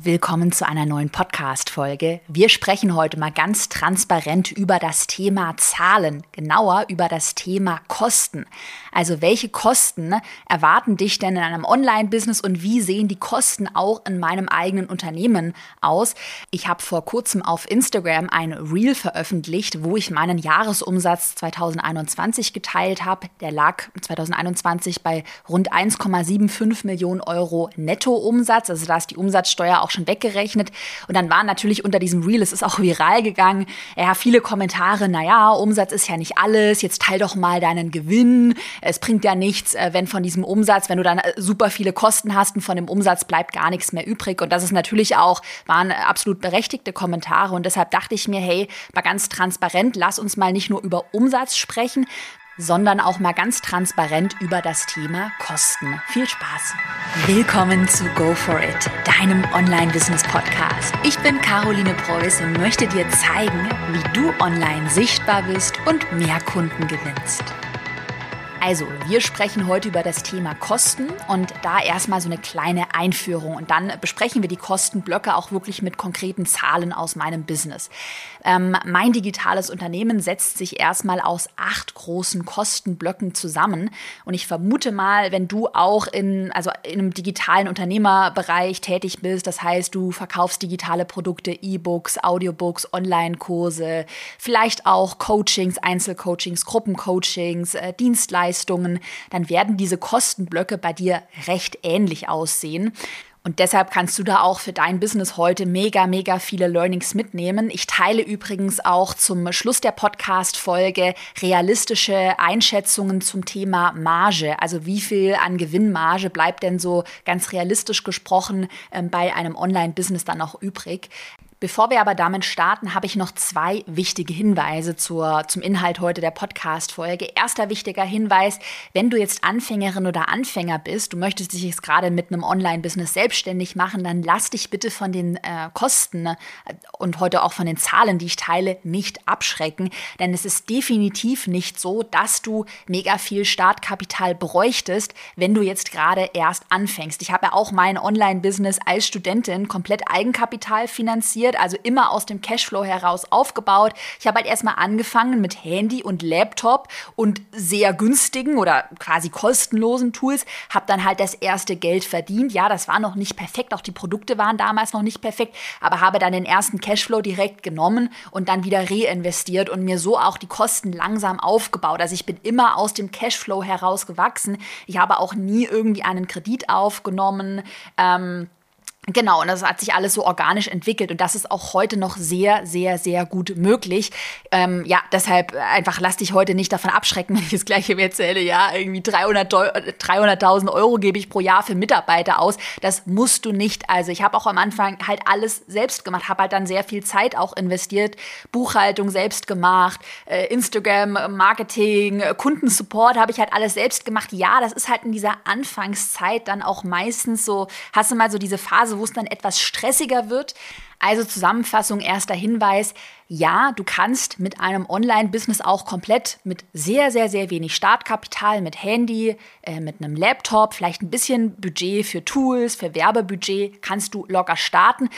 Willkommen zu einer neuen Podcast-Folge. Wir sprechen heute mal ganz transparent über das Thema Zahlen, genauer über das Thema Kosten. Also welche Kosten erwarten dich denn in einem Online-Business und wie sehen die Kosten auch in meinem eigenen Unternehmen aus? Ich habe vor kurzem auf Instagram ein Reel veröffentlicht, wo ich meinen Jahresumsatz 2021 geteilt habe. Der lag 2021 bei rund 1,75 Millionen Euro Nettoumsatz. Also da ist die Umsatzsteuer auch auch schon weggerechnet. Und dann waren natürlich unter diesem Reel, es ist auch viral gegangen, ja, viele Kommentare, naja, Umsatz ist ja nicht alles, jetzt teil doch mal deinen Gewinn. Es bringt ja nichts, äh, wenn von diesem Umsatz, wenn du dann äh, super viele Kosten hast und von dem Umsatz bleibt gar nichts mehr übrig. Und das ist natürlich auch, waren absolut berechtigte Kommentare. Und deshalb dachte ich mir, hey, mal ganz transparent, lass uns mal nicht nur über Umsatz sprechen, sondern auch mal ganz transparent über das Thema Kosten. Viel Spaß! Willkommen zu Go For It, deinem Online-Business-Podcast. Ich bin Caroline Preuß und möchte dir zeigen, wie du online sichtbar bist und mehr Kunden gewinnst. Also, wir sprechen heute über das Thema Kosten und da erstmal so eine kleine Einführung und dann besprechen wir die Kostenblöcke auch wirklich mit konkreten Zahlen aus meinem Business. Ähm, mein digitales Unternehmen setzt sich erstmal aus acht großen Kostenblöcken zusammen und ich vermute mal, wenn du auch in, also in einem digitalen Unternehmerbereich tätig bist, das heißt, du verkaufst digitale Produkte, E-Books, Audiobooks, Online-Kurse, vielleicht auch Coachings, Einzelcoachings, Gruppencoachings, äh, Dienstleistungen, Leistungen, dann werden diese Kostenblöcke bei dir recht ähnlich aussehen. Und deshalb kannst du da auch für dein Business heute mega, mega viele Learnings mitnehmen. Ich teile übrigens auch zum Schluss der Podcast-Folge realistische Einschätzungen zum Thema Marge. Also wie viel an Gewinnmarge bleibt denn so ganz realistisch gesprochen ähm, bei einem Online-Business dann noch übrig? Bevor wir aber damit starten, habe ich noch zwei wichtige Hinweise zur, zum Inhalt heute der Podcast-Folge. Erster wichtiger Hinweis, wenn du jetzt Anfängerin oder Anfänger bist, du möchtest dich jetzt gerade mit einem Online-Business selbstständig machen, dann lass dich bitte von den äh, Kosten äh, und heute auch von den Zahlen, die ich teile, nicht abschrecken. Denn es ist definitiv nicht so, dass du mega viel Startkapital bräuchtest, wenn du jetzt gerade erst anfängst. Ich habe ja auch mein Online-Business als Studentin komplett Eigenkapital finanziert investiert, also immer aus dem Cashflow heraus aufgebaut. Ich habe halt erstmal angefangen mit Handy und Laptop und sehr günstigen oder quasi kostenlosen Tools, habe dann halt das erste Geld verdient. Ja, das war noch nicht perfekt, auch die Produkte waren damals noch nicht perfekt, aber habe dann den ersten Cashflow direkt genommen und dann wieder reinvestiert und mir so auch die Kosten langsam aufgebaut. Also ich bin immer aus dem Cashflow heraus gewachsen. Ich habe auch nie irgendwie einen Kredit aufgenommen. Ähm, Genau, und das hat sich alles so organisch entwickelt und das ist auch heute noch sehr, sehr, sehr gut möglich. Ähm, ja, deshalb einfach lass dich heute nicht davon abschrecken, wenn ich das gleiche mir erzähle, ja, irgendwie 300.000 300 Euro gebe ich pro Jahr für Mitarbeiter aus. Das musst du nicht. Also ich habe auch am Anfang halt alles selbst gemacht, habe halt dann sehr viel Zeit auch investiert, Buchhaltung selbst gemacht, äh, Instagram, Marketing, Kundensupport habe ich halt alles selbst gemacht. Ja, das ist halt in dieser Anfangszeit dann auch meistens so, hast du mal so diese Phase, wo es dann etwas stressiger wird. Also Zusammenfassung, erster Hinweis. Ja, du kannst mit einem Online-Business auch komplett mit sehr, sehr, sehr wenig Startkapital, mit Handy, äh, mit einem Laptop, vielleicht ein bisschen Budget für Tools, für Werbebudget, kannst du locker starten.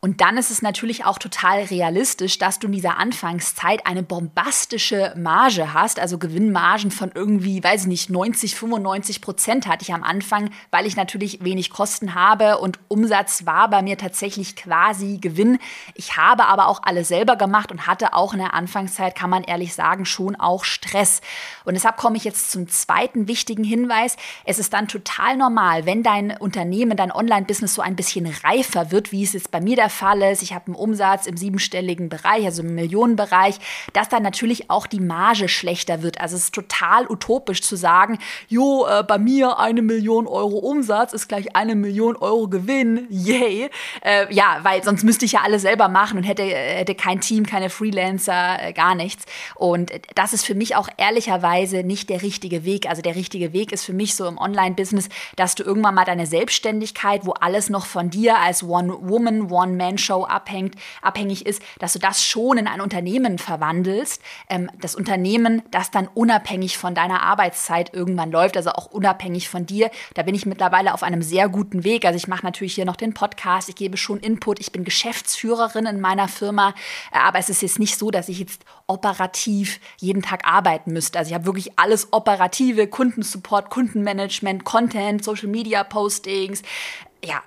Und dann ist es natürlich auch total realistisch, dass du in dieser Anfangszeit eine bombastische Marge hast, also Gewinnmargen von irgendwie, weiß ich nicht, 90, 95 Prozent hatte ich am Anfang, weil ich natürlich wenig Kosten habe und Umsatz war bei mir tatsächlich quasi Gewinn. Ich habe aber auch alles selber gemacht und hatte auch in der Anfangszeit, kann man ehrlich sagen, schon auch Stress. Und deshalb komme ich jetzt zum zweiten wichtigen Hinweis. Es ist dann total normal, wenn dein Unternehmen, dein Online-Business so ein bisschen reifer wird, wie es jetzt bei mir der Fall ist, ich habe einen Umsatz im siebenstelligen Bereich, also im Millionenbereich, dass dann natürlich auch die Marge schlechter wird. Also es ist total utopisch zu sagen, jo, äh, bei mir eine Million Euro Umsatz ist gleich eine Million Euro Gewinn, yay. Äh, ja, weil sonst müsste ich ja alles selber machen und hätte, hätte kein Team, keine Freelancer, äh, gar nichts. Und das ist für mich auch ehrlicherweise nicht der richtige Weg. Also der richtige Weg ist für mich so im Online-Business, dass du irgendwann mal deine Selbstständigkeit, wo alles noch von dir als One-Woman, One-Man-Show abhängt, abhängig ist, dass du das schon in ein Unternehmen verwandelst. Ähm, das Unternehmen, das dann unabhängig von deiner Arbeitszeit irgendwann läuft, also auch unabhängig von dir. Da bin ich mittlerweile auf einem sehr guten Weg. Also ich mache natürlich hier noch den Podcast, ich gebe schon Input, ich bin Geschäftsführerin in meiner Firma, äh, aber es ist jetzt nicht so, dass ich jetzt operativ jeden Tag arbeiten müsste. Also ich habe wirklich alles operative, Kundensupport, Kundenmanagement, Content, Social Media Postings, ja,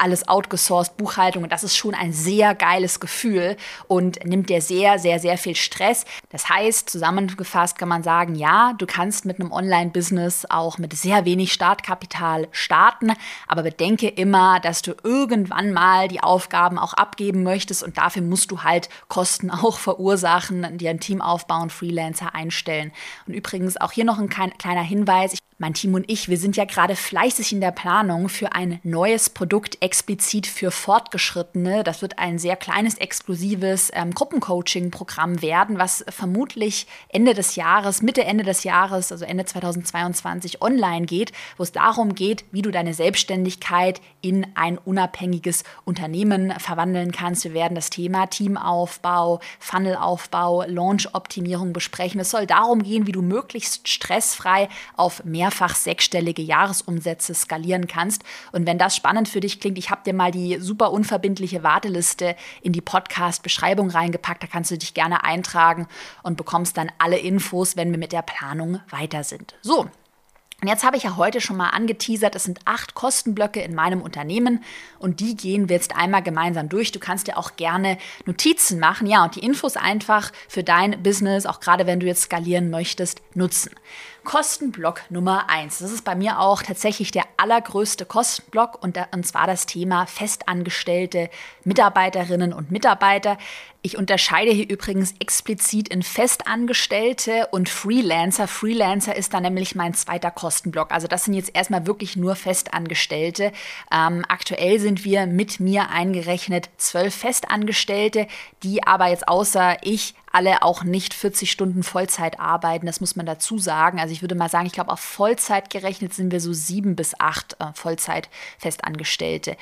alles outgesourced, Buchhaltung. Und das ist schon ein sehr geiles Gefühl und nimmt dir sehr, sehr, sehr viel Stress. Das heißt, zusammengefasst kann man sagen, ja, du kannst mit einem Online-Business auch mit sehr wenig Startkapital starten, aber bedenke immer, dass du irgendwann mal die Aufgaben auch abgeben möchtest und dafür musst du halt Kosten auch verursachen, dir ein Team aufbauen, Freelancer einstellen. Und übrigens auch hier noch ein kleiner Hinweis. Mein Team und ich, wir sind ja gerade fleißig in der Planung für ein neues Produkt explizit für Fortgeschrittene. Das wird ein sehr kleines, exklusives ähm, Gruppencoaching-Programm werden, was vermutlich Ende des Jahres, Mitte, Ende des Jahres, also Ende 2022 online geht, wo es darum geht, wie du deine Selbstständigkeit in ein unabhängiges Unternehmen verwandeln kannst. Wir werden das Thema Teamaufbau, Funnelaufbau, Launch-Optimierung besprechen. Es soll darum gehen, wie du möglichst stressfrei auf mehr mehrfach sechsstellige Jahresumsätze skalieren kannst. Und wenn das spannend für dich klingt, ich habe dir mal die super unverbindliche Warteliste in die Podcast-Beschreibung reingepackt. Da kannst du dich gerne eintragen und bekommst dann alle Infos, wenn wir mit der Planung weiter sind. So, und jetzt habe ich ja heute schon mal angeteasert, es sind acht Kostenblöcke in meinem Unternehmen und die gehen wir jetzt einmal gemeinsam durch. Du kannst dir auch gerne Notizen machen, ja, und die Infos einfach für dein Business, auch gerade wenn du jetzt skalieren möchtest, nutzen. Kostenblock Nummer eins. Das ist bei mir auch tatsächlich der allergrößte Kostenblock und, und zwar das Thema festangestellte Mitarbeiterinnen und Mitarbeiter. Ich unterscheide hier übrigens explizit in Festangestellte und Freelancer. Freelancer ist dann nämlich mein zweiter Kostenblock. Also das sind jetzt erstmal wirklich nur Festangestellte. Ähm, aktuell sind wir mit mir eingerechnet zwölf Festangestellte, die aber jetzt außer ich alle auch nicht 40 Stunden Vollzeit arbeiten. Das muss man dazu sagen. Also ich würde mal sagen, ich glaube, auf Vollzeit gerechnet sind wir so sieben bis acht äh, Vollzeit-Festangestellte.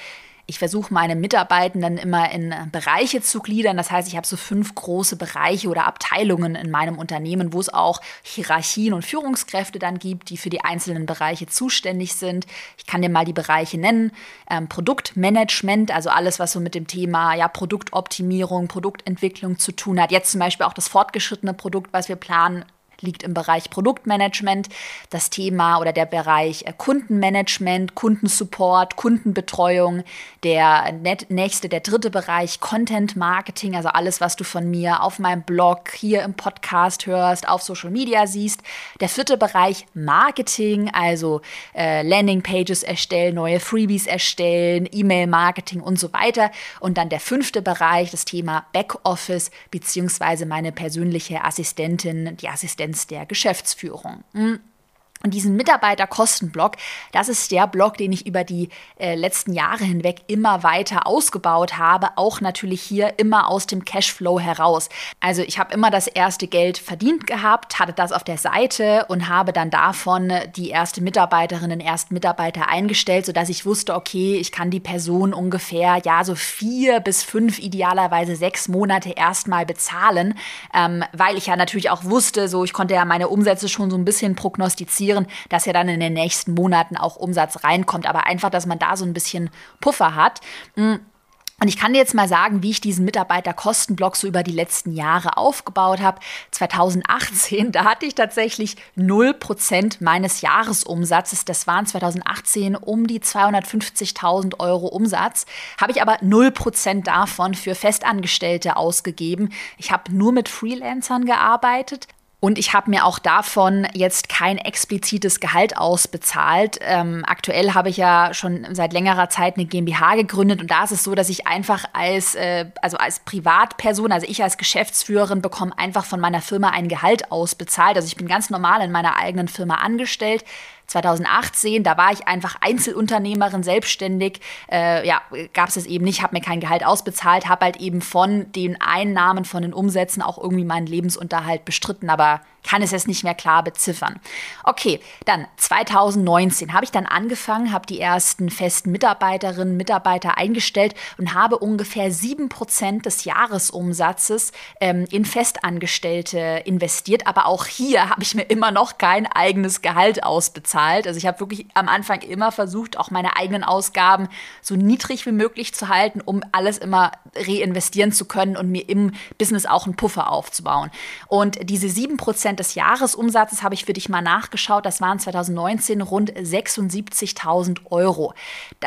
Ich versuche meine Mitarbeitenden immer in äh, Bereiche zu gliedern. Das heißt, ich habe so fünf große Bereiche oder Abteilungen in meinem Unternehmen, wo es auch Hierarchien und Führungskräfte dann gibt, die für die einzelnen Bereiche zuständig sind. Ich kann dir mal die Bereiche nennen. Ähm, Produktmanagement, also alles, was so mit dem Thema ja, Produktoptimierung, Produktentwicklung zu tun hat. Jetzt zum Beispiel auch das fortgeschrittene Produkt, was wir planen, liegt im Bereich Produktmanagement. Das Thema oder der Bereich äh, Kundenmanagement, Kundensupport, Kundenbetreuung. Der nächste, der dritte Bereich Content Marketing, also alles, was du von mir auf meinem Blog, hier im Podcast hörst, auf Social Media siehst. Der vierte Bereich Marketing, also äh, Landing Pages erstellen, neue Freebies erstellen, E-Mail-Marketing und so weiter. Und dann der fünfte Bereich, das Thema Backoffice, beziehungsweise meine persönliche Assistentin, die Assistentin Transparenz der Geschäftsführung. Hm. Und diesen Mitarbeiterkostenblock, das ist der Block, den ich über die äh, letzten Jahre hinweg immer weiter ausgebaut habe, auch natürlich hier immer aus dem Cashflow heraus. Also ich habe immer das erste Geld verdient gehabt, hatte das auf der Seite und habe dann davon die erste Mitarbeiterin, den ersten Mitarbeiter eingestellt, sodass ich wusste, okay, ich kann die Person ungefähr ja so vier bis fünf, idealerweise sechs Monate erstmal bezahlen, ähm, weil ich ja natürlich auch wusste, so ich konnte ja meine Umsätze schon so ein bisschen prognostizieren investieren, dass ja dann in den nächsten Monaten auch Umsatz reinkommt. Aber einfach, dass man da so ein bisschen Puffer hat. Mm. Und ich kann dir jetzt mal sagen, wie ich diesen Mitarbeiterkostenblock so über die letzten Jahre aufgebaut habe. 2018, da hatte ich tatsächlich 0% meines Jahresumsatzes. Das waren 2018 um die 250.000 Euro Umsatz. Habe ich aber 0% davon für Festangestellte ausgegeben. Ich habe nur mit Freelancern gearbeitet. Und ich habe mir auch davon jetzt kein explizites Gehalt ausbezahlt. Ähm, aktuell habe ich ja schon seit längerer Zeit eine GmbH gegründet und da ist es so, dass ich einfach als, äh, also als Privatperson, also ich als Geschäftsführerin bekomme einfach von meiner Firma ein Gehalt ausbezahlt. Also ich bin ganz normal in meiner eigenen Firma angestellt 2018, da war ich einfach Einzelunternehmerin, selbstständig, äh, ja, gab es es eben nicht, habe mir kein Gehalt ausbezahlt, habe halt eben von den Einnahmen, von den Umsätzen auch irgendwie meinen Lebensunterhalt bestritten, aber kann es jetzt nicht mehr klar beziffern. Okay, dann 2019 habe ich dann angefangen, habe die ersten festen Mitarbeiterinnen, Mitarbeiter eingestellt und habe ungefähr 7% des Jahresumsatzes ähm, in Festangestellte investiert. Aber auch hier habe ich mir immer noch kein eigenes Gehalt ausbezahlt. Also ich habe wirklich am Anfang immer versucht, auch meine eigenen Ausgaben so niedrig wie möglich zu halten, um alles immer reinvestieren zu können und mir im Business auch einen Puffer aufzubauen. Und diese 7 Prozent des Jahresumsatzes habe ich für dich mal nachgeschaut. Das waren 2019 rund 76.000 Euro.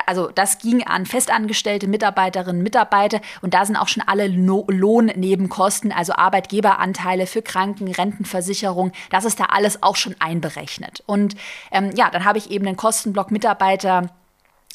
also das ging an festangestellte Mitarbeiterinnen und Mitarbeiter und da sind auch schon alle no Lohnnebenkosten, also Arbeitgeberanteile für Kranken, Rentenversicherung, das ist da alles auch schon einberechnet. Und ähm, ja, dann habe ich eben den Kostenblock Mitarbeiter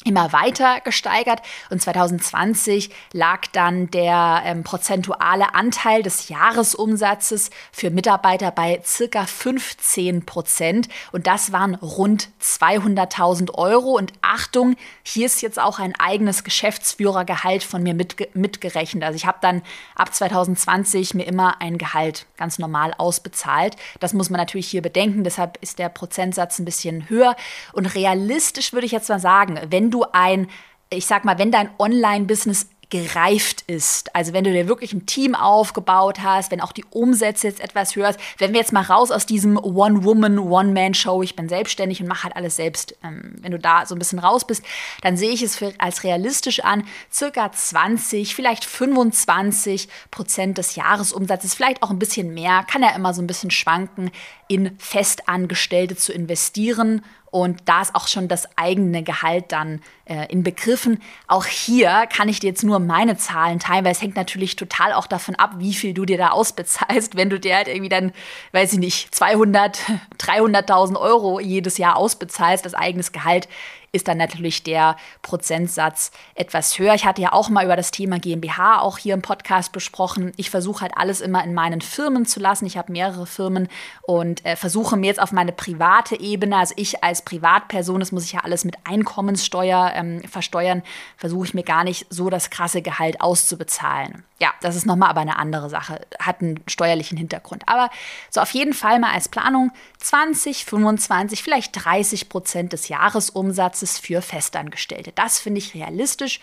immer weiter gesteigert. Und 2020 lag dann der ähm, prozentuale Anteil des Jahresumsatzes für Mitarbeiter bei circa 15 Prozent. Und das waren rund 200.000 Euro. Und Achtung, hier ist jetzt auch ein eigenes Geschäftsführergehalt von mir mitge mitgerechnet. Also ich habe dann ab 2020 mir immer ein Gehalt ganz normal ausbezahlt. Das muss man natürlich hier bedenken, deshalb ist der Prozentsatz ein bisschen höher. Und realistisch würde ich jetzt mal sagen, wenn du ein, ich sag mal, wenn dein Online-Business gereift ist. Also wenn du dir wirklich ein Team aufgebaut hast, wenn auch die Umsätze jetzt etwas höher sind, wenn wir jetzt mal raus aus diesem One-Woman, One-Man-Show, ich bin selbstständig und mache halt alles selbst, ähm, wenn du da so ein bisschen raus bist, dann sehe ich es für, als realistisch an, circa 20, vielleicht 25 Prozent des Jahresumsatzes, vielleicht auch ein bisschen mehr, kann ja immer so ein bisschen schwanken, in Festangestellte zu investieren und da ist auch schon das eigene Gehalt dann in Begriffen. Auch hier kann ich dir jetzt nur meine Zahlen teilen, weil es hängt natürlich total auch davon ab, wie viel du dir da ausbezahlst. Wenn du dir halt irgendwie dann, weiß ich nicht, 200, 300.000 Euro jedes Jahr ausbezahlst, das eigenes Gehalt, ist dann natürlich der Prozentsatz etwas höher. Ich hatte ja auch mal über das Thema GmbH auch hier im Podcast besprochen. Ich versuche halt alles immer in meinen Firmen zu lassen. Ich habe mehrere Firmen und äh, versuche mir jetzt auf meine private Ebene, also ich als Privatperson, das muss ich ja alles mit Einkommenssteuer ähm, versteuern, versuche ich mir gar nicht so das krasse Gehalt auszubezahlen. Ja, das ist nochmal aber eine andere Sache, hat einen steuerlichen Hintergrund. Aber so auf jeden Fall mal als Planung 20, 25, vielleicht 30 Prozent des Jahresumsatzes für Festangestellte. Das finde ich realistisch.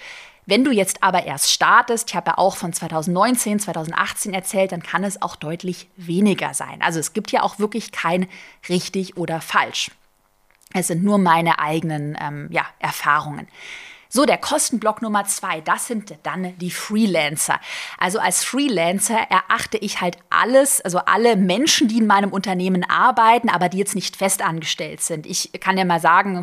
Wenn du jetzt aber erst startest, ich habe ja auch von 2019, 2018 erzählt, dann kann es auch deutlich weniger sein. Also es gibt ja auch wirklich kein richtig oder falsch. Es sind nur meine eigenen ähm, ja, Erfahrungen. So, der Kostenblock Nummer zwei, das sind dann die Freelancer. Also als Freelancer erachte ich halt alles, also alle Menschen, die in meinem Unternehmen arbeiten, aber die jetzt nicht festangestellt sind. Ich kann ja mal sagen,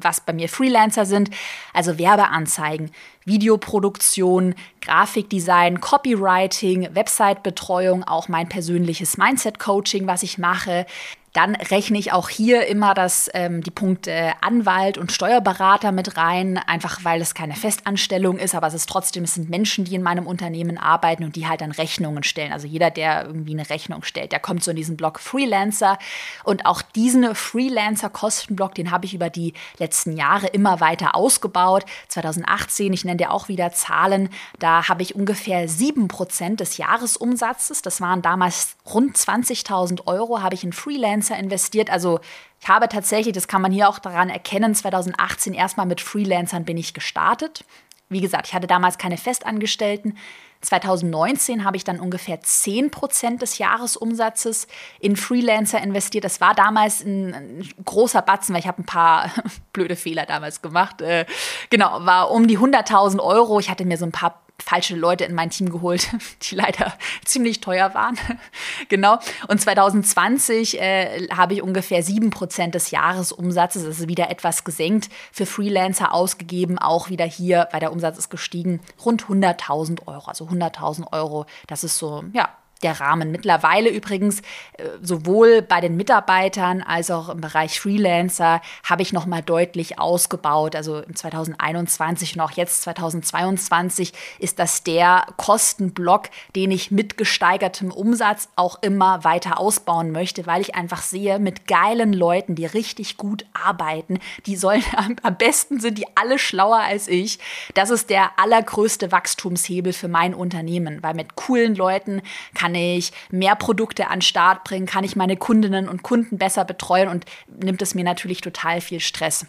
was bei mir Freelancer sind. Also Werbeanzeigen, Videoproduktion, Grafikdesign, Copywriting, Websitebetreuung, auch mein persönliches Mindset-Coaching, was ich mache. Dann rechne ich auch hier immer das, ähm, die Punkte Anwalt und Steuerberater mit rein, einfach weil es keine Festanstellung ist, aber es ist trotzdem, es sind Menschen, die in meinem Unternehmen arbeiten und die halt dann Rechnungen stellen. Also jeder, der irgendwie eine Rechnung stellt, der kommt so in diesen Blog Freelancer. Und auch diesen Freelancer-Kostenblock, den habe ich über die letzten Jahre immer weiter ausgebaut. 2018, ich nenne dir auch wieder Zahlen, da habe ich ungefähr 7% des Jahresumsatzes, das waren damals rund 20.000 Euro, habe ich in Freelancer Freelancer investiert. Also ich habe tatsächlich, das kann man hier auch daran erkennen, 2018 erstmal mit Freelancern bin ich gestartet. Wie gesagt, ich hatte damals keine Festangestellten. 2019 habe ich dann ungefähr 10% des Jahresumsatzes in Freelancer investiert. Das war damals ein, ein großer Batzen, weil ich habe ein paar blöde Fehler damals gemacht. Äh, genau, war um die 100.000 Euro. Ich hatte mir so ein paar falsche Leute in mein Team geholt, die leider ziemlich teuer waren. genau. Und 2020 äh, habe ich ungefähr 7% des Jahresumsatzes, also wieder etwas gesenkt, für Freelancer ausgegeben. Auch wieder hier, weil der Umsatz ist gestiegen, rund 100.000 Euro. Also 100.000 Euro, das ist so, ja, der Rahmen. Mittlerweile übrigens äh, sowohl bei den Mitarbeitern als auch im Bereich Freelancer habe ich noch mal deutlich ausgebaut. Also im 2021 und auch jetzt 2022 ist das der Kostenblock, den ich mit gesteigertem Umsatz auch immer weiter ausbauen möchte, weil ich einfach sehe, mit geilen Leuten, die richtig gut arbeiten, die sollen am besten sind die alle schlauer als ich. Das ist der allergrößte Wachstumshebel für mein Unternehmen, weil mit coolen Leuten kann kann ich mehr Produkte an Start bringen? Kann ich meine Kundinnen und Kunden besser betreuen? Und nimmt es mir natürlich total viel Stress.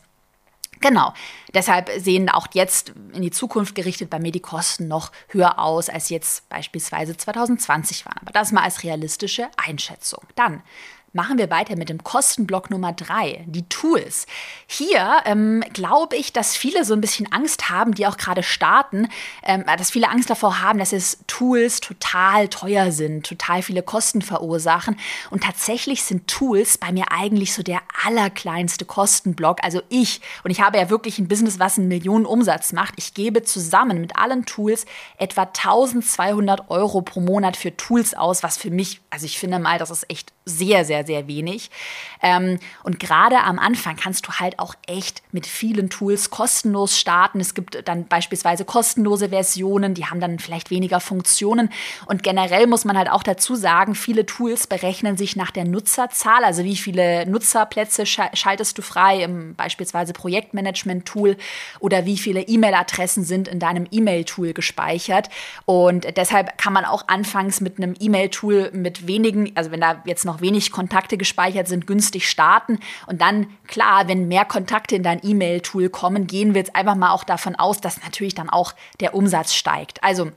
Genau. Deshalb sehen auch jetzt in die Zukunft gerichtet bei mir die Kosten noch höher aus, als jetzt beispielsweise 2020 waren. Aber das mal als realistische Einschätzung. Dann Machen wir weiter mit dem Kostenblock Nummer drei, die Tools. Hier ähm, glaube ich, dass viele so ein bisschen Angst haben, die auch gerade starten, ähm, dass viele Angst davor haben, dass es Tools total teuer sind, total viele Kosten verursachen. Und tatsächlich sind Tools bei mir eigentlich so der allerkleinste Kostenblock. Also ich, und ich habe ja wirklich ein Business, was einen Millionen Umsatz macht. Ich gebe zusammen mit allen Tools etwa 1200 Euro pro Monat für Tools aus, was für mich, also ich finde mal, das ist echt sehr, sehr, wenig. Ähm, und gerade am Anfang kannst du halt auch echt mit vielen Tools kostenlos starten. Es gibt dann beispielsweise kostenlose Versionen, die haben dann vielleicht weniger Funktionen. Und generell muss man halt auch dazu sagen, viele Tools berechnen sich nach der Nutzerzahl, also wie viele Nutzerplätze schaltest du frei im beispielsweise Projektmanagement-Tool oder wie viele E-Mail-Adressen sind in deinem E-Mail-Tool gespeichert. Und deshalb kann man auch anfangs mit einem E-Mail-Tool mit wenigen, also wenn da jetzt noch wenig Kontakte gespeichert sind, günstig starten. Und dann, klar, wenn mehr Kontakte in dein E-Mail-Tool kommen, gehen wir jetzt einfach mal auch davon aus, dass natürlich dann auch der Umsatz steigt. Also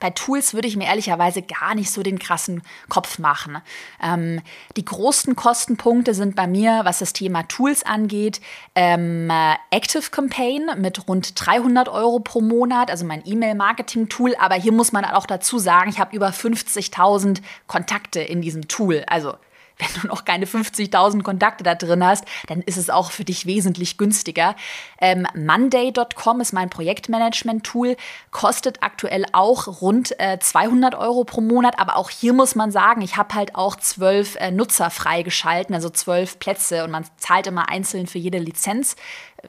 bei Tools würde ich mir ehrlicherweise gar nicht so den krassen Kopf machen. Ähm, die großen Kostenpunkte sind bei mir, was das Thema Tools angeht, ähm, Active Campaign mit rund 300 Euro pro Monat, also mein E-Mail-Marketing-Tool. Aber hier muss man auch dazu sagen, ich habe über 50.000 Kontakte in diesem Tool. Also wenn du noch keine 50.000 Kontakte da drin hast, dann ist es auch für dich wesentlich günstiger. Ähm, Monday.com ist mein Projektmanagement-Tool, kostet aktuell auch rund äh, 200 Euro pro Monat, aber auch hier muss man sagen, ich habe halt auch zwölf äh, Nutzer freigeschalten, also zwölf Plätze und man zahlt immer einzeln für jede Lizenz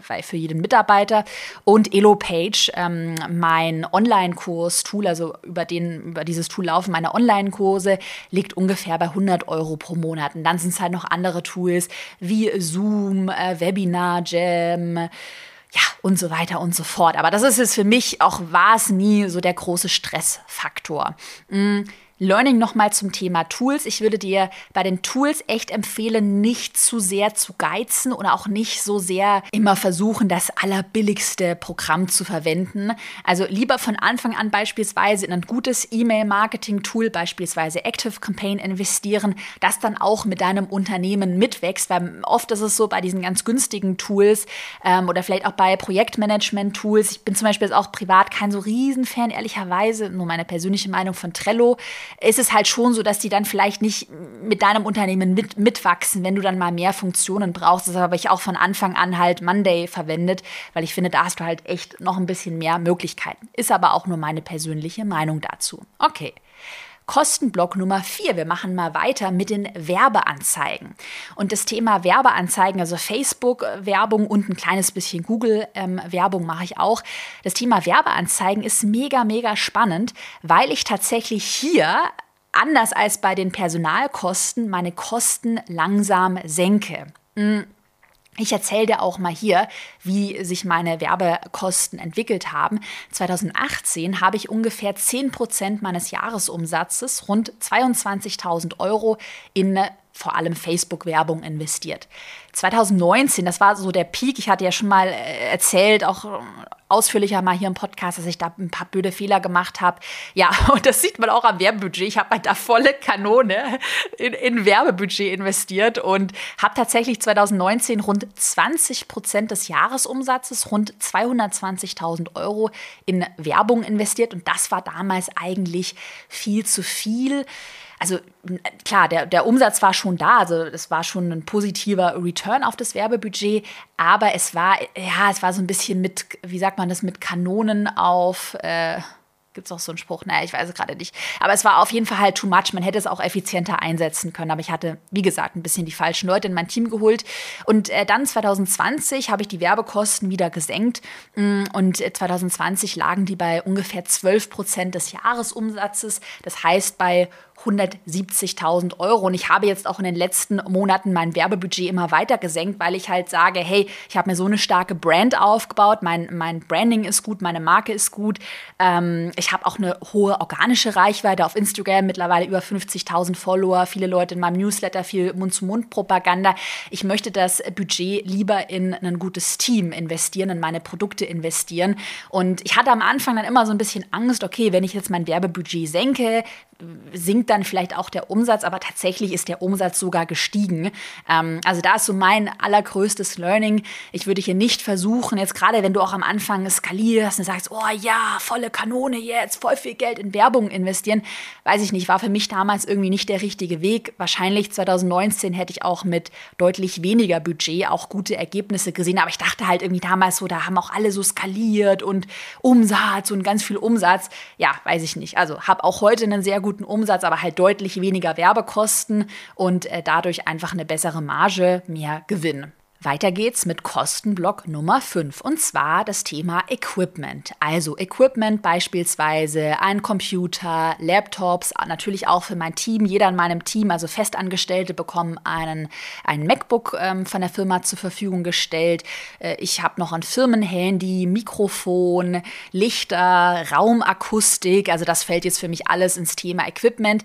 für jeden Mitarbeiter. Und EloPage, ähm, mein Online-Kurs-Tool, also über, den, über dieses Tool laufen meine Online-Kurse, liegt ungefähr bei 100 Euro pro Monat. Und dann sind es halt noch andere Tools wie Zoom, äh, Webinar, Jam, ja, und so weiter und so fort. Aber das ist es für mich auch, war es nie so der große Stressfaktor. Mhm. Learning nochmal zum Thema Tools. Ich würde dir bei den Tools echt empfehlen, nicht zu sehr zu geizen oder auch nicht so sehr immer versuchen, das allerbilligste Programm zu verwenden. Also lieber von Anfang an beispielsweise in ein gutes E-Mail-Marketing-Tool, beispielsweise Active Campaign investieren, das dann auch mit deinem Unternehmen mitwächst, weil oft ist es so bei diesen ganz günstigen Tools ähm, oder vielleicht auch bei Projektmanagement-Tools. Ich bin zum Beispiel auch privat kein so Riesenfan, ehrlicherweise, nur meine persönliche Meinung von Trello ist es halt schon so, dass die dann vielleicht nicht mit deinem Unternehmen mit, mitwachsen, wenn du dann mal mehr Funktionen brauchst. Das habe ich auch von Anfang an halt Monday verwendet, weil ich finde, da hast du halt echt noch ein bisschen mehr Möglichkeiten. Ist aber auch nur meine persönliche Meinung dazu. Okay. Kostenblock Nummer vier. Wir machen mal weiter mit den Werbeanzeigen. Und das Thema Werbeanzeigen, also Facebook-Werbung und ein kleines bisschen Google-Werbung mache ich auch. Das Thema Werbeanzeigen ist mega, mega spannend, weil ich tatsächlich hier anders als bei den Personalkosten meine Kosten langsam senke. Ich erzähle dir auch mal hier, wie sich meine Werbekosten entwickelt haben. 2018 habe ich ungefähr 10 Prozent meines Jahresumsatzes, rund 22.000 Euro, in vor allem Facebook-Werbung investiert. 2019, das war so der Peak. Ich hatte ja schon mal äh, erzählt, auch äh, ausführlicher mal hier im Podcast, dass ich da ein paar blöde Fehler gemacht habe. Ja, und das sieht man auch am Werbebudget. Ich habe halt da volle Kanone in, in Werbebudget investiert und habe tatsächlich 2019 rund 20 Prozent des Jahresumsatzes, rund 220.000 Euro in Werbung investiert. Und das war damals eigentlich viel zu viel also klar, der, der Umsatz war schon da, also es war schon ein positiver Return auf das Werbebudget, aber es war, ja, es war so ein bisschen mit, wie sagt man das, mit Kanonen auf, äh, Gibt es auch so einen Spruch? Naja, ich weiß es gerade nicht. Aber es war auf jeden Fall halt too much. Man hätte es auch effizienter einsetzen können. Aber ich hatte, wie gesagt, ein bisschen die falschen Leute in mein Team geholt. Und äh, dann 2020 habe ich die Werbekosten wieder gesenkt. Mm, und 2020 äh, lagen die bei ungefähr 12 Prozent des Jahresumsatzes. Das heißt bei 170.000 Euro. Und ich habe jetzt auch in den letzten Monaten mein Werbebudget immer weiter gesenkt, weil ich halt sage, hey, ich habe mir so eine starke Brand aufgebaut, mein, mein Branding ist gut, meine Marke ist gut. Ähm, ich habe auch eine hohe organische Reichweite auf Instagram, mittlerweile über 50.000 Follower, viele Leute in meinem Newsletter, viel Mund-zu-Mund-Propaganda. Ich möchte das Budget lieber in ein gutes Team investieren, in meine Produkte investieren. Und ich hatte am Anfang dann immer so ein bisschen Angst, okay, wenn ich jetzt mein Werbebudget senke, sinkt dann vielleicht auch der Umsatz, aber tatsächlich ist der Umsatz sogar gestiegen. Ähm, also da ist so mein allergrößtes Learning. Ich würde hier nicht versuchen, jetzt gerade wenn du auch am Anfang skalierst und sagst, oh ja, volle Kanone jetzt, voll viel Geld in Werbung investieren, weiß ich nicht, war für mich damals irgendwie nicht der richtige Weg. Wahrscheinlich 2019 hätte ich auch mit deutlich weniger Budget auch gute Ergebnisse gesehen, aber ich dachte halt irgendwie damals so, da haben auch alle so skaliert und Umsatz und ganz viel Umsatz. Ja, weiß ich nicht. Also habe auch heute einen sehr guten guten Umsatz, aber halt deutlich weniger Werbekosten und äh, dadurch einfach eine bessere Marge, mehr Gewinn. Weiter geht's mit Kostenblock Nummer 5 und zwar das Thema Equipment. Also Equipment beispielsweise ein Computer, Laptops, natürlich auch für mein Team. Jeder in meinem Team, also Festangestellte, bekommen einen, einen MacBook ähm, von der Firma zur Verfügung gestellt. Äh, ich habe noch ein Firmenhandy, Mikrofon, Lichter, Raumakustik. Also das fällt jetzt für mich alles ins Thema Equipment.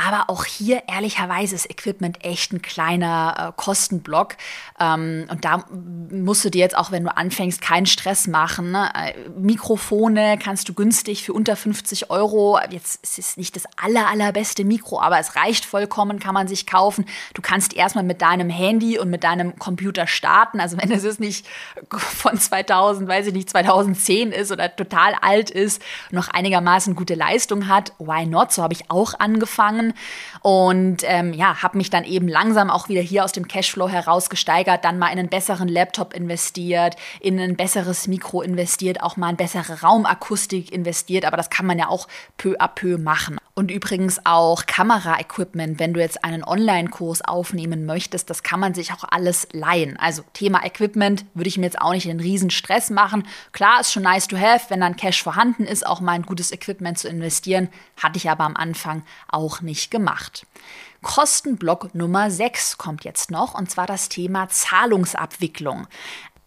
Aber auch hier ehrlicherweise ist Equipment echt ein kleiner äh, Kostenblock. Ähm, und da musst du dir jetzt auch, wenn du anfängst, keinen Stress machen. Ne? Äh, Mikrofone kannst du günstig für unter 50 Euro. Jetzt ist es nicht das aller, allerbeste Mikro, aber es reicht vollkommen, kann man sich kaufen. Du kannst erstmal mit deinem Handy und mit deinem Computer starten. Also wenn es jetzt nicht von 2000, weiß ich nicht, 2010 ist oder total alt ist, noch einigermaßen gute Leistung hat, why not? So habe ich auch angefangen und ähm, ja, habe mich dann eben langsam auch wieder hier aus dem Cashflow heraus gesteigert, dann mal in einen besseren Laptop investiert, in ein besseres Mikro investiert, auch mal in bessere Raumakustik investiert, aber das kann man ja auch peu à peu machen. Und übrigens auch Kameraequipment, wenn du jetzt einen Online-Kurs aufnehmen möchtest, das kann man sich auch alles leihen. Also Thema Equipment würde ich mir jetzt auch nicht den riesen Stress machen. Klar, ist schon nice to have, wenn dann Cash vorhanden ist, auch mal ein gutes Equipment zu investieren. Hatte ich aber am Anfang auch nicht gemacht. Kostenblock Nummer 6 kommt jetzt noch, und zwar das Thema Zahlungsabwicklung.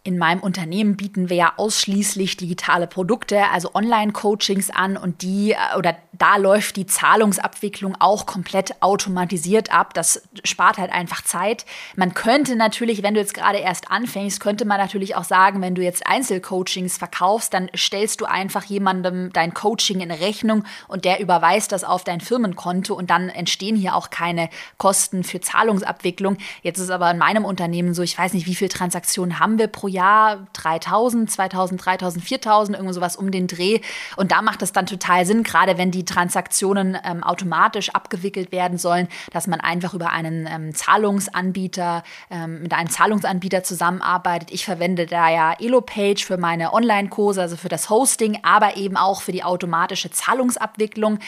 In meinem Unternehmen bieten wir ja ausschließlich digitale Produkte, also Online-Coachings an und die äh, oder da läuft die Zahlungsabwicklung auch komplett automatisiert ab. Das spart halt einfach Zeit. Man könnte natürlich, wenn du jetzt gerade erst anfängst, könnte man natürlich auch sagen, wenn du jetzt Einzelcoachings verkaufst, dann stellst du einfach jemandem dein Coaching in Rechnung und der überweist das auf dein Firmenkonto und dann entstehen hier auch keine Kosten für Zahlungsabwicklung. Jetzt ist aber in meinem Unternehmen so, ich weiß nicht, wie viele Transaktionen haben wir pro Jahr 3000, 2000, 3000, 4000, irgendwo sowas um den Dreh. Und da macht es dann total Sinn, gerade wenn die Transaktionen ähm, automatisch abgewickelt werden sollen, dass man einfach über einen ähm, Zahlungsanbieter, ähm, mit einem Zahlungsanbieter zusammenarbeitet. Ich verwende da ja Elopage für meine Online-Kurse, also für das Hosting, aber eben auch für die automatische Zahlungsabwicklung.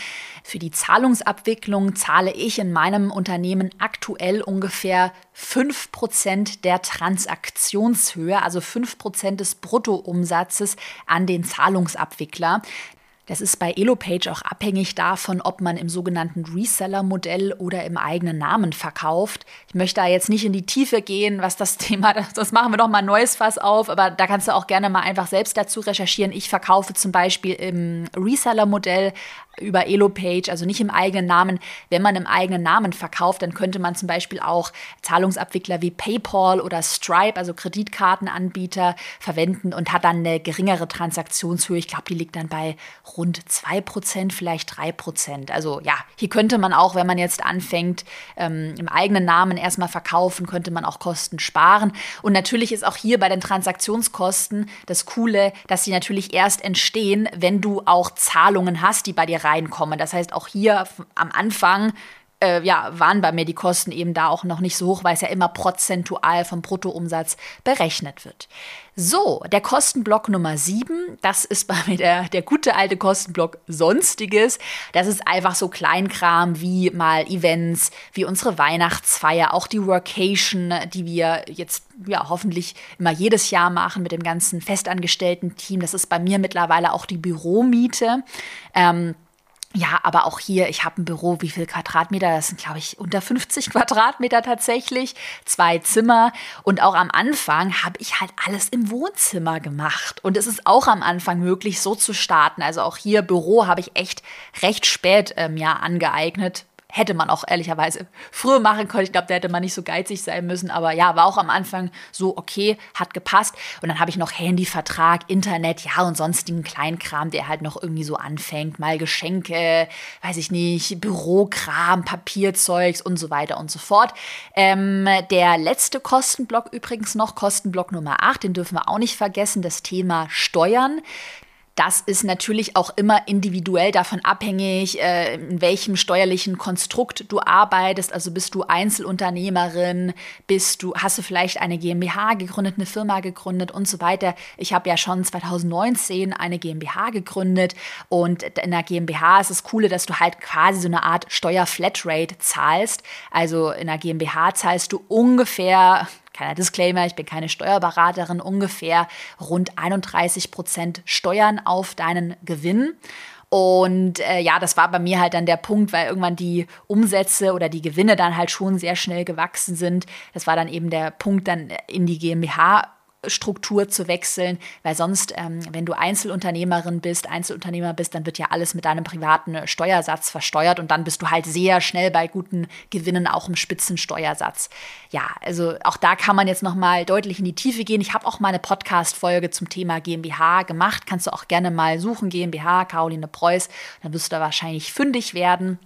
Für die Zahlungsabwicklung zahle ich in meinem Unternehmen aktuell ungefähr 5% der Transaktionshöhe, also 5% des Bruttoumsatzes an den Zahlungsabwickler. Das ist bei Elopage auch abhängig davon, ob man im sogenannten Reseller-Modell oder im eigenen Namen verkauft. Ich möchte da jetzt nicht in die Tiefe gehen, was das Thema, das machen wir doch mal ein neues Fass auf, aber da kannst du auch gerne mal einfach selbst dazu recherchieren. Ich verkaufe zum Beispiel im Reseller-Modell über Elopage, also nicht im eigenen Namen. Wenn man im eigenen Namen verkauft, dann könnte man zum Beispiel auch Zahlungsabwickler wie PayPal oder Stripe, also Kreditkartenanbieter, verwenden und hat dann eine geringere Transaktionshöhe. Ich glaube, die liegt dann bei rund 2%, vielleicht 3%. Also ja, hier könnte man auch, wenn man jetzt anfängt, ähm, im eigenen Namen erstmal verkaufen, könnte man auch Kosten sparen. Und natürlich ist auch hier bei den Transaktionskosten das Coole, dass sie natürlich erst entstehen, wenn du auch Zahlungen hast, die bei dir reinkommen. Das heißt, auch hier am Anfang äh, ja, waren bei mir die Kosten eben da auch noch nicht so hoch, weil es ja immer prozentual vom Bruttoumsatz berechnet wird. So, der Kostenblock Nummer 7, das ist bei mir der, der gute alte Kostenblock Sonstiges. Das ist einfach so Kleinkram wie mal Events, wie unsere Weihnachtsfeier, auch die Workation, die wir jetzt ja hoffentlich immer jedes Jahr machen mit dem ganzen festangestellten Team. Das ist bei mir mittlerweile auch die Büromiete. Ähm, ja, aber auch hier, ich habe ein Büro, wie viel Quadratmeter? Das sind, glaube ich, unter 50 Quadratmeter tatsächlich. Zwei Zimmer. Und auch am Anfang habe ich halt alles im Wohnzimmer gemacht. Und es ist auch am Anfang möglich, so zu starten. Also auch hier Büro habe ich echt recht spät ähm, ja angeeignet hätte man auch ehrlicherweise früher machen können. Ich glaube, da hätte man nicht so geizig sein müssen. Aber ja, war auch am Anfang so okay, hat gepasst. Und dann habe ich noch Handyvertrag, Internet, ja und sonstigen Kleinkram, der halt noch irgendwie so anfängt. Mal Geschenke, weiß ich nicht, Bürokram, Papierzeugs und so weiter und so fort. Ähm, der letzte Kostenblock übrigens noch, Kostenblock Nummer 8, den dürfen wir auch nicht vergessen, das Thema Steuern. Das ist natürlich auch immer individuell davon abhängig, äh, in welchem steuerlichen Konstrukt du arbeitest. Also bist du Einzelunternehmerin, bist du, hast du vielleicht eine GmbH gegründet, eine Firma gegründet und so weiter. Ich habe ja schon 2019 eine GmbH gegründet und in der GmbH ist das Coole, dass du halt quasi so eine Art Steuerflatrate zahlst. Also in der GmbH zahlst du ungefähr kleiner Disclaimer, ich bin keine Steuerberaterin, ungefähr rund 31 Prozent Steuern auf deinen Gewinn. Und äh, ja, das war bei mir halt dann der Punkt, weil irgendwann die Umsätze oder die Gewinne dann halt schon sehr schnell gewachsen sind. Das war dann eben der Punkt, dann in die GmbH Struktur zu wechseln, weil sonst, ähm, wenn du Einzelunternehmerin bist, Einzelunternehmer bist, dann wird ja alles mit deinem privaten Steuersatz versteuert und dann bist du halt sehr schnell bei guten Gewinnen auch im Spitzensteuersatz. Ja, also auch da kann man jetzt noch mal deutlich in die Tiefe gehen. Ich habe auch mal eine Podcast-Folge zum Thema GmbH gemacht. Kannst du auch gerne mal suchen, GmbH, Caroline Preuß, dann wirst du da wahrscheinlich fündig werden.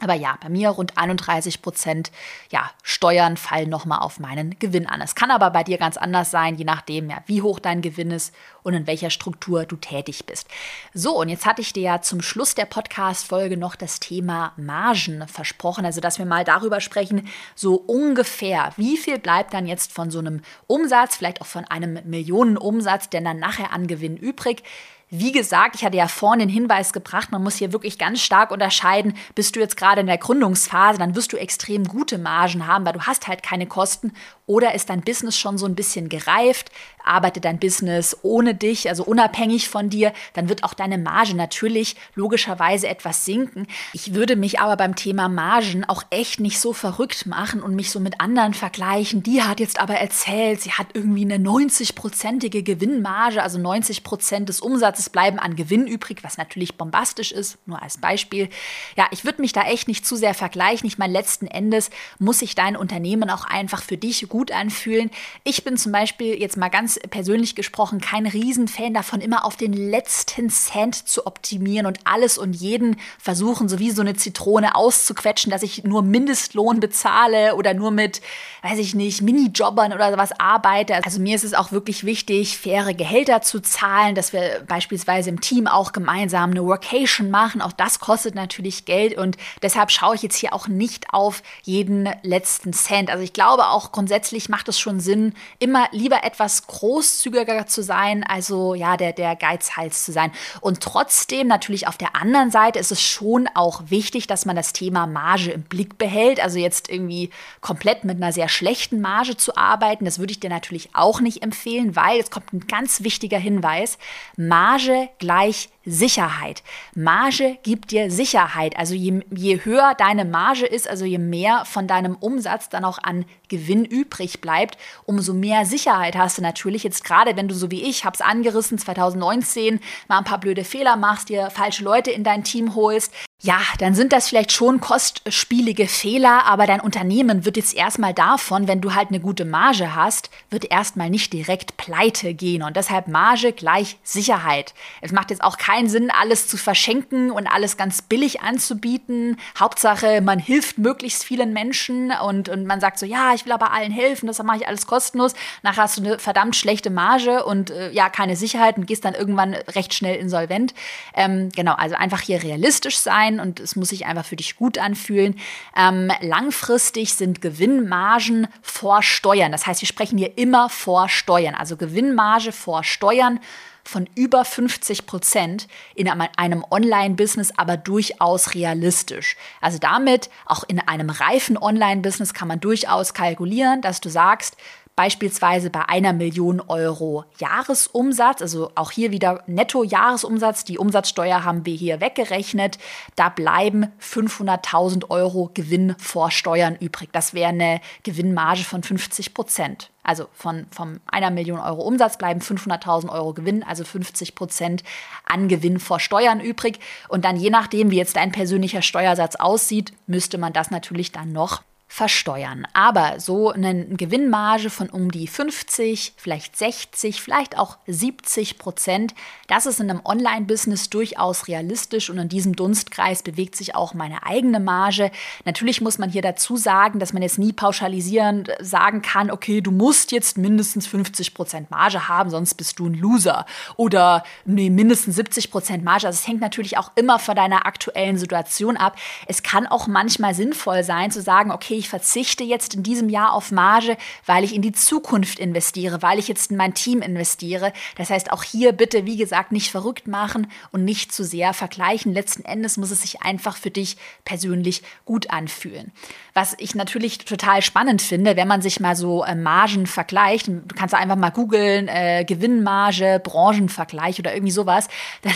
Aber ja, bei mir rund 31 Prozent ja, Steuern fallen nochmal auf meinen Gewinn an. Es kann aber bei dir ganz anders sein, je nachdem, ja, wie hoch dein Gewinn ist und in welcher Struktur du tätig bist. So, und jetzt hatte ich dir ja zum Schluss der Podcast-Folge noch das Thema Margen versprochen. Also, dass wir mal darüber sprechen, so ungefähr, wie viel bleibt dann jetzt von so einem Umsatz, vielleicht auch von einem Millionenumsatz, denn dann nachher an Gewinn übrig. Wie gesagt, ich hatte ja vorhin den Hinweis gebracht, man muss hier wirklich ganz stark unterscheiden, bist du jetzt gerade in der Gründungsphase, dann wirst du extrem gute Margen haben, weil du hast halt keine Kosten. Oder ist dein Business schon so ein bisschen gereift, arbeitet dein Business ohne dich, also unabhängig von dir, dann wird auch deine Marge natürlich logischerweise etwas sinken. Ich würde mich aber beim Thema Margen auch echt nicht so verrückt machen und mich so mit anderen vergleichen. Die hat jetzt aber erzählt, sie hat irgendwie eine 90-prozentige Gewinnmarge, also 90 Prozent des Umsatzes es bleiben an Gewinn übrig, was natürlich bombastisch ist, nur als Beispiel. Ja, ich würde mich da echt nicht zu sehr vergleichen. Ich meine, letzten Endes muss sich dein Unternehmen auch einfach für dich gut anfühlen. Ich bin zum Beispiel jetzt mal ganz persönlich gesprochen kein Riesenfan davon, immer auf den letzten Cent zu optimieren und alles und jeden versuchen, so wie so eine Zitrone auszuquetschen, dass ich nur Mindestlohn bezahle oder nur mit, weiß ich nicht, Minijobbern oder sowas arbeite. Also mir ist es auch wirklich wichtig, faire Gehälter zu zahlen, dass wir beispielsweise im Team auch gemeinsam eine Workation machen. Auch das kostet natürlich Geld und deshalb schaue ich jetzt hier auch nicht auf jeden letzten Cent. Also ich glaube auch grundsätzlich macht es schon Sinn, immer lieber etwas großzügiger zu sein, also ja, der, der Geizhals zu sein. Und trotzdem natürlich auf der anderen Seite ist es schon auch wichtig, dass man das Thema Marge im Blick behält. Also jetzt irgendwie komplett mit einer sehr schlechten Marge zu arbeiten, das würde ich dir natürlich auch nicht empfehlen, weil es kommt ein ganz wichtiger Hinweis. Marge gleich Sicherheit. Marge gibt dir Sicherheit. Also je, je höher deine Marge ist, also je mehr von deinem Umsatz dann auch an Gewinn übrig bleibt, umso mehr Sicherheit hast du natürlich. Jetzt gerade, wenn du so wie ich, hab's angerissen, 2019 mal ein paar blöde Fehler machst, dir falsche Leute in dein Team holst, ja, dann sind das vielleicht schon kostspielige Fehler, aber dein Unternehmen wird jetzt erstmal davon, wenn du halt eine gute Marge hast, wird erstmal nicht direkt pleite gehen und deshalb Marge gleich Sicherheit. Es macht jetzt auch keinen Sinn, alles zu verschenken und alles ganz billig anzubieten. Hauptsache, man hilft möglichst vielen Menschen und, und man sagt so, ja, ich will aber allen helfen, das mache ich alles kostenlos. Nachher hast du eine verdammt schlechte Marge und äh, ja, keine Sicherheit und gehst dann irgendwann recht schnell insolvent. Ähm, genau, also einfach hier realistisch sein sein und es muss sich einfach für dich gut anfühlen. Ähm, langfristig sind Gewinnmargen vor Steuern. Das heißt, wir sprechen hier immer vor Steuern. Also Gewinnmarge vor Steuern von über 50 Prozent in einem Online-Business aber durchaus realistisch. Also damit, auch in einem reifen Online-Business kann man durchaus kalkulieren, dass du sagst, beispielsweise bei einer Million Euro Jahresumsatz, also auch hier wieder Netto-Jahresumsatz, die Umsatzsteuer haben wir hier weggerechnet, da bleiben 500.000 Euro Gewinn vor Steuern übrig. Das wäre eine Gewinnmarge von 50 Prozent. Also von, von einer Million Euro Umsatz bleiben 500.000 Euro Gewinn, also 50 Prozent an Gewinn vor Steuern übrig. Und dann je nachdem, wie jetzt dein persönlicher Steuersatz aussieht, müsste man das natürlich dann noch versteuern. Aber so eine Gewinnmarge von um die 50, vielleicht 60, vielleicht auch 70 Prozent, das ist in einem Online-Business durchaus realistisch und in diesem Dunstkreis bewegt sich auch meine eigene Marge. Natürlich muss man hier dazu sagen, dass man jetzt nie pauschalisierend sagen kann, okay, du musst jetzt mindestens 50 Prozent Marge haben, sonst bist du ein Loser. Oder nee, mindestens 70 Prozent Marge. Also es hängt natürlich auch immer von deiner aktuellen Situation ab. Es kann auch manchmal sinnvoll sein zu sagen, okay, ich verzichte jetzt in diesem Jahr auf Marge, weil ich in die Zukunft investiere, weil ich jetzt in mein Team investiere. Das heißt, auch hier bitte, wie gesagt, nicht verrückt machen und nicht zu sehr vergleichen. Letzten Endes muss es sich einfach für dich persönlich gut anfühlen. Was ich natürlich total spannend finde, wenn man sich mal so äh, Margen vergleicht, du kannst einfach mal googeln, äh, Gewinnmarge, Branchenvergleich oder irgendwie sowas, dann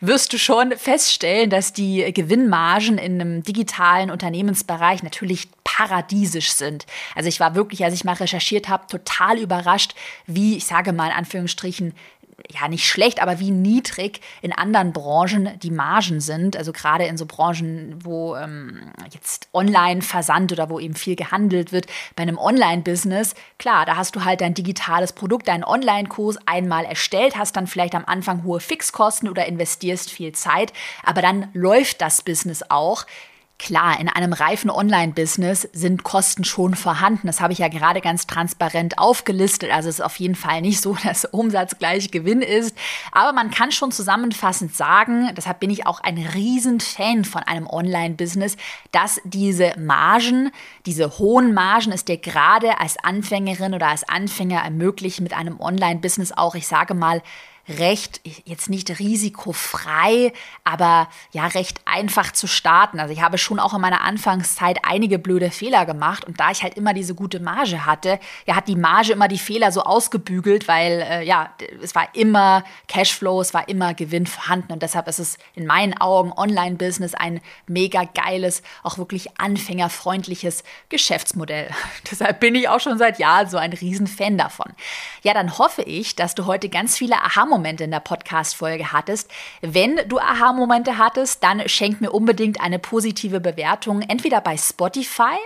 wirst du schon feststellen, dass die Gewinnmargen in einem digitalen Unternehmensbereich natürlich paradiesisch sind. Also ich war wirklich, als ich mal recherchiert habe, total überrascht, wie, ich sage mal in Anführungsstrichen, ja nicht schlecht, aber wie niedrig in anderen Branchen die Margen sind. Also gerade in so Branchen, wo ähm, jetzt Online-Versand oder wo eben viel gehandelt wird. Bei einem Online-Business, klar, da hast du halt dein digitales Produkt, deinen Online-Kurs einmal erstellt, hast dann vielleicht am Anfang hohe Fixkosten oder investierst viel Zeit, aber dann läuft das Business auch. Klar, in einem reifen Online-Business sind Kosten schon vorhanden. Das habe ich ja gerade ganz transparent aufgelistet. Also es ist auf jeden Fall nicht so, dass Umsatz gleich Gewinn ist. Aber man kann schon zusammenfassend sagen, deshalb bin ich auch ein Riesenfan von einem Online-Business, dass diese Margen, diese hohen Margen es dir gerade als Anfängerin oder als Anfänger ermöglichen, mit einem Online-Business auch, ich sage mal, recht, jetzt nicht risikofrei, aber ja recht einfach zu starten. Also ich habe schon auch in meiner Anfangszeit einige blöde Fehler gemacht und da ich halt immer diese gute Marge hatte, ja hat die Marge immer die Fehler so ausgebügelt, weil äh, ja es war immer Cashflow, es war immer Gewinn vorhanden und deshalb ist es in meinen Augen Online-Business ein mega geiles, auch wirklich anfängerfreundliches Geschäftsmodell. deshalb bin ich auch schon seit Jahren so ein Riesenfan davon. Ja, dann hoffe ich, dass du heute ganz viele Aha-Momente Aha-Momente in der Podcast-Folge hattest. Wenn du Aha-Momente hattest, dann schenk mir unbedingt eine positive Bewertung, entweder bei Spotify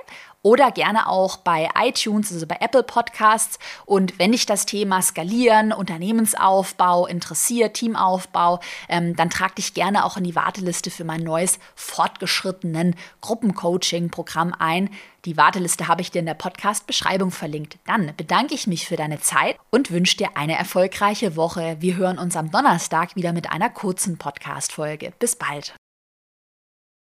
oder gerne auch bei iTunes, also bei Apple Podcasts. Und wenn dich das Thema Skalieren, Unternehmensaufbau interessiert, Teamaufbau, ähm, dann trag dich gerne auch in die Warteliste für mein neues fortgeschrittenen Gruppencoaching-Programm ein. Die Warteliste habe ich dir in der Podcast-Beschreibung verlinkt. Dann bedanke ich mich für deine Zeit und wünsche dir eine erfolgreiche Woche. Wir hören uns am Donnerstag wieder mit einer kurzen Podcast-Folge. Bis bald.